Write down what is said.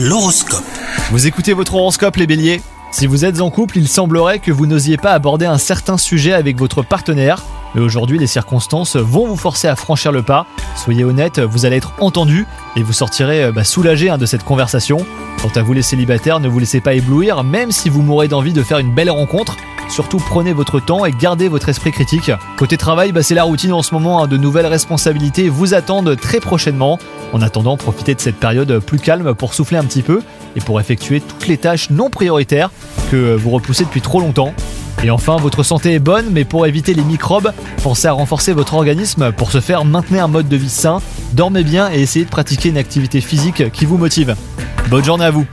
L'horoscope. Vous écoutez votre horoscope les béliers? Si vous êtes en couple, il semblerait que vous n'osiez pas aborder un certain sujet avec votre partenaire. Mais aujourd'hui, les circonstances vont vous forcer à franchir le pas. Soyez honnête, vous allez être entendu et vous sortirez euh, bah, soulagé hein, de cette conversation. Quant à vous les célibataires, ne vous laissez pas éblouir, même si vous mourrez d'envie de faire une belle rencontre. Surtout prenez votre temps et gardez votre esprit critique. Côté travail, bah, c'est la routine en ce moment, hein. de nouvelles responsabilités vous attendent très prochainement. En attendant, profitez de cette période plus calme pour souffler un petit peu et pour effectuer toutes les tâches non prioritaires que vous repoussez depuis trop longtemps. Et enfin, votre santé est bonne, mais pour éviter les microbes, pensez à renforcer votre organisme pour se faire maintenir un mode de vie sain, dormez bien et essayez de pratiquer une activité physique qui vous motive. Bonne journée à vous